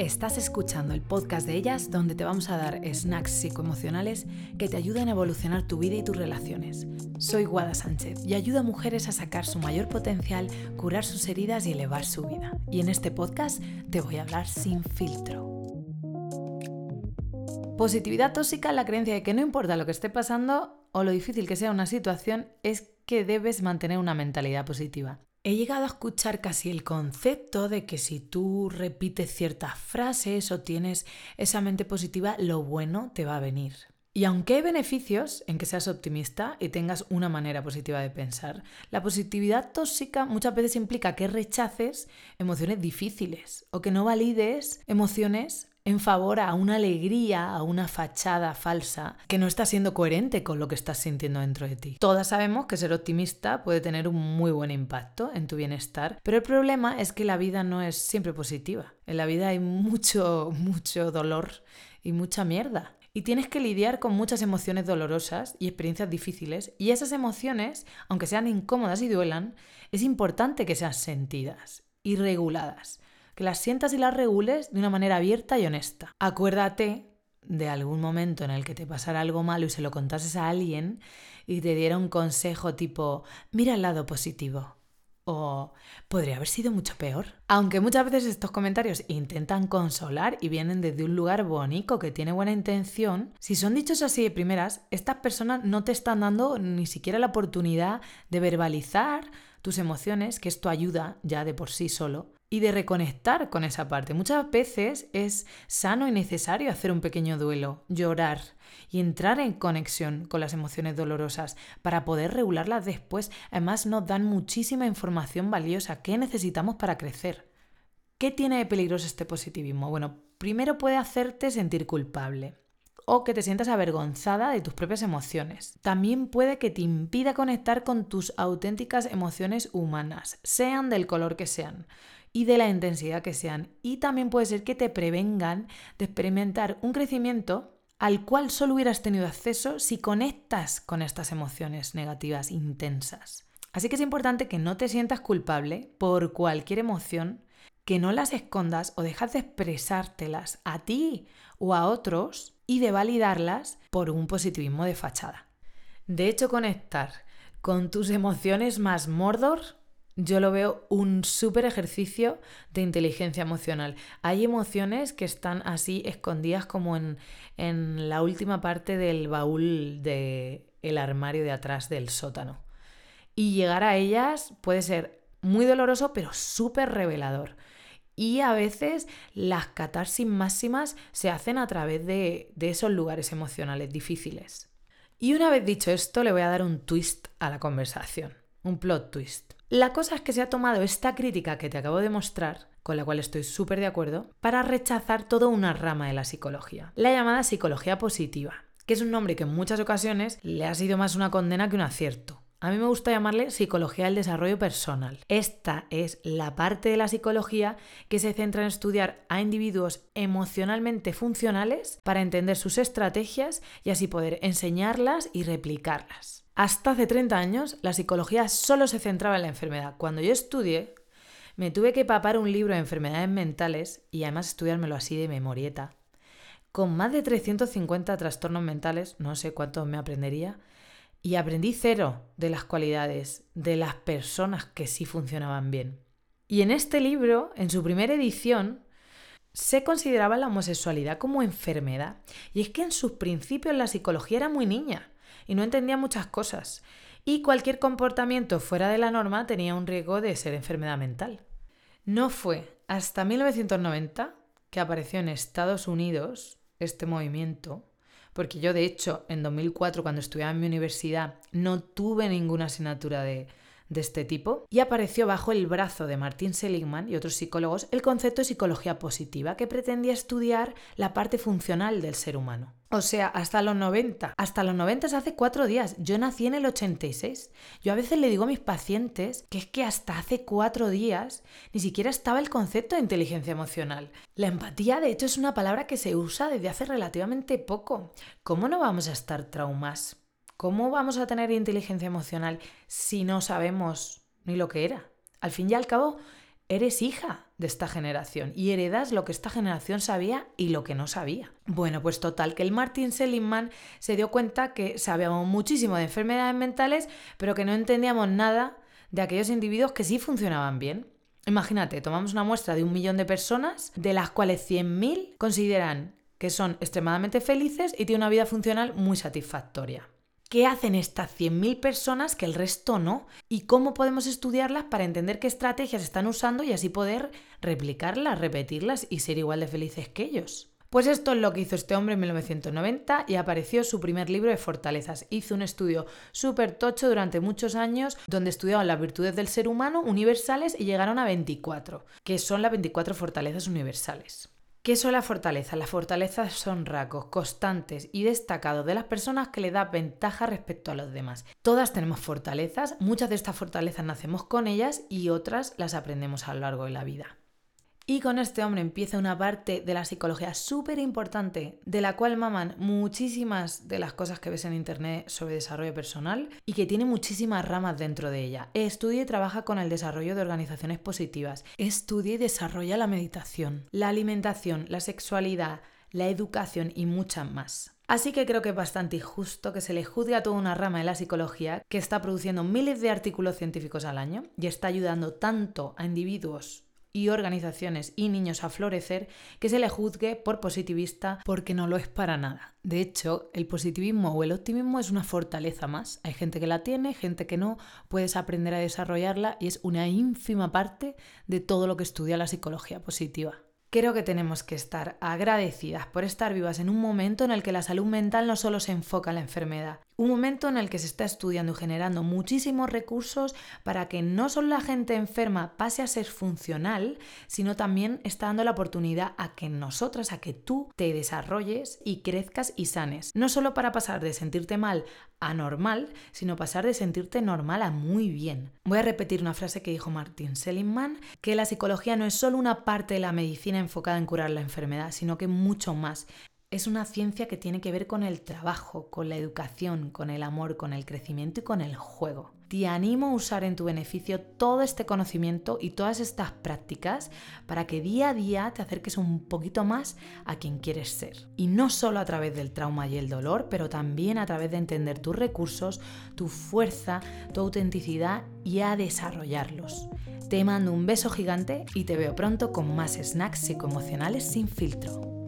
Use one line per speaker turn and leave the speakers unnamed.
Estás escuchando el podcast de ellas donde te vamos a dar snacks psicoemocionales que te ayuden a evolucionar tu vida y tus relaciones. Soy Guada Sánchez y ayudo a mujeres a sacar su mayor potencial, curar sus heridas y elevar su vida. Y en este podcast te voy a hablar sin filtro. Positividad tóxica la creencia de que no importa lo que esté pasando o lo difícil que sea una situación, es que debes mantener una mentalidad positiva. He llegado a escuchar casi el concepto de que si tú repites ciertas frases o tienes esa mente positiva, lo bueno te va a venir. Y aunque hay beneficios en que seas optimista y tengas una manera positiva de pensar, la positividad tóxica muchas veces implica que rechaces emociones difíciles o que no valides emociones en favor a una alegría, a una fachada falsa que no está siendo coherente con lo que estás sintiendo dentro de ti. Todas sabemos que ser optimista puede tener un muy buen impacto en tu bienestar, pero el problema es que la vida no es siempre positiva. En la vida hay mucho, mucho dolor y mucha mierda. Y tienes que lidiar con muchas emociones dolorosas y experiencias difíciles, y esas emociones, aunque sean incómodas y duelan, es importante que sean sentidas y reguladas que las sientas y las regules de una manera abierta y honesta. Acuérdate de algún momento en el que te pasara algo malo y se lo contases a alguien y te diera un consejo tipo, mira el lado positivo. O podría haber sido mucho peor. Aunque muchas veces estos comentarios intentan consolar y vienen desde un lugar bonito que tiene buena intención, si son dichos así de primeras, estas personas no te están dando ni siquiera la oportunidad de verbalizar tus emociones, que esto ayuda ya de por sí solo, y de reconectar con esa parte. Muchas veces es sano y necesario hacer un pequeño duelo, llorar y entrar en conexión con las emociones dolorosas para poder regularlas después. Además nos dan muchísima información valiosa que necesitamos para crecer. ¿Qué tiene de peligroso este positivismo? Bueno, primero puede hacerte sentir culpable o que te sientas avergonzada de tus propias emociones. También puede que te impida conectar con tus auténticas emociones humanas, sean del color que sean y de la intensidad que sean. Y también puede ser que te prevengan de experimentar un crecimiento al cual solo hubieras tenido acceso si conectas con estas emociones negativas intensas. Así que es importante que no te sientas culpable por cualquier emoción, que no las escondas o dejas de expresártelas a ti o a otros y de validarlas por un positivismo de fachada. De hecho, conectar con tus emociones más mordor yo lo veo un súper ejercicio de inteligencia emocional. Hay emociones que están así escondidas como en, en la última parte del baúl del el armario de atrás del sótano. Y llegar a ellas puede ser muy doloroso, pero súper revelador. Y a veces las catarsis máximas se hacen a través de, de esos lugares emocionales difíciles. Y una vez dicho esto, le voy a dar un twist a la conversación, un plot twist. La cosa es que se ha tomado esta crítica que te acabo de mostrar, con la cual estoy súper de acuerdo, para rechazar toda una rama de la psicología, la llamada psicología positiva, que es un nombre que en muchas ocasiones le ha sido más una condena que un acierto. A mí me gusta llamarle psicología del desarrollo personal. Esta es la parte de la psicología que se centra en estudiar a individuos emocionalmente funcionales para entender sus estrategias y así poder enseñarlas y replicarlas. Hasta hace 30 años la psicología solo se centraba en la enfermedad. Cuando yo estudié, me tuve que papar un libro de enfermedades mentales y además estudiármelo así de memorieta. Con más de 350 trastornos mentales, no sé cuántos me aprendería, y aprendí cero de las cualidades de las personas que sí funcionaban bien. Y en este libro, en su primera edición, se consideraba la homosexualidad como enfermedad. Y es que en sus principios la psicología era muy niña y no entendía muchas cosas. Y cualquier comportamiento fuera de la norma tenía un riesgo de ser enfermedad mental. No fue hasta 1990 que apareció en Estados Unidos este movimiento, porque yo de hecho en 2004 cuando estudiaba en mi universidad no tuve ninguna asignatura de, de este tipo y apareció bajo el brazo de Martin Seligman y otros psicólogos el concepto de psicología positiva que pretendía estudiar la parte funcional del ser humano. O sea, hasta los 90. Hasta los 90 es hace cuatro días. Yo nací en el 86. Yo a veces le digo a mis pacientes que es que hasta hace cuatro días ni siquiera estaba el concepto de inteligencia emocional. La empatía, de hecho, es una palabra que se usa desde hace relativamente poco. ¿Cómo no vamos a estar traumas? ¿Cómo vamos a tener inteligencia emocional si no sabemos ni lo que era? Al fin y al cabo, eres hija de esta generación y heredas lo que esta generación sabía y lo que no sabía. Bueno, pues total, que el Martin Seligman se dio cuenta que sabíamos muchísimo de enfermedades mentales, pero que no entendíamos nada de aquellos individuos que sí funcionaban bien. Imagínate, tomamos una muestra de un millón de personas, de las cuales 100.000 consideran que son extremadamente felices y tienen una vida funcional muy satisfactoria. ¿Qué hacen estas 100.000 personas que el resto no? ¿Y cómo podemos estudiarlas para entender qué estrategias están usando y así poder replicarlas, repetirlas y ser igual de felices que ellos? Pues esto es lo que hizo este hombre en 1990 y apareció su primer libro de fortalezas. Hizo un estudio súper tocho durante muchos años donde estudiaban las virtudes del ser humano universales y llegaron a 24, que son las 24 fortalezas universales. ¿Qué son las fortalezas? Las fortalezas son rasgos constantes y destacados de las personas que le da ventaja respecto a los demás. Todas tenemos fortalezas, muchas de estas fortalezas nacemos con ellas y otras las aprendemos a lo largo de la vida. Y con este hombre empieza una parte de la psicología súper importante, de la cual maman muchísimas de las cosas que ves en internet sobre desarrollo personal y que tiene muchísimas ramas dentro de ella. Estudia y trabaja con el desarrollo de organizaciones positivas. Estudia y desarrolla la meditación, la alimentación, la sexualidad, la educación y muchas más. Así que creo que es bastante injusto que se le juzgue a toda una rama de la psicología que está produciendo miles de artículos científicos al año y está ayudando tanto a individuos y organizaciones y niños a florecer que se le juzgue por positivista porque no lo es para nada. De hecho, el positivismo o el optimismo es una fortaleza más. Hay gente que la tiene, gente que no, puedes aprender a desarrollarla y es una ínfima parte de todo lo que estudia la psicología positiva. Creo que tenemos que estar agradecidas por estar vivas en un momento en el que la salud mental no solo se enfoca en la enfermedad, un momento en el que se está estudiando y generando muchísimos recursos para que no solo la gente enferma pase a ser funcional, sino también está dando la oportunidad a que nosotras, a que tú te desarrolles y crezcas y sanes. No solo para pasar de sentirte mal a normal, sino pasar de sentirte normal a muy bien. Voy a repetir una frase que dijo Martin Seligman, que la psicología no es solo una parte de la medicina enfocada en curar la enfermedad, sino que mucho más es una ciencia que tiene que ver con el trabajo, con la educación, con el amor, con el crecimiento y con el juego. Te animo a usar en tu beneficio todo este conocimiento y todas estas prácticas para que día a día te acerques un poquito más a quien quieres ser. Y no solo a través del trauma y el dolor, pero también a través de entender tus recursos, tu fuerza, tu autenticidad y a desarrollarlos. Te mando un beso gigante y te veo pronto con más snacks psicoemocionales sin filtro.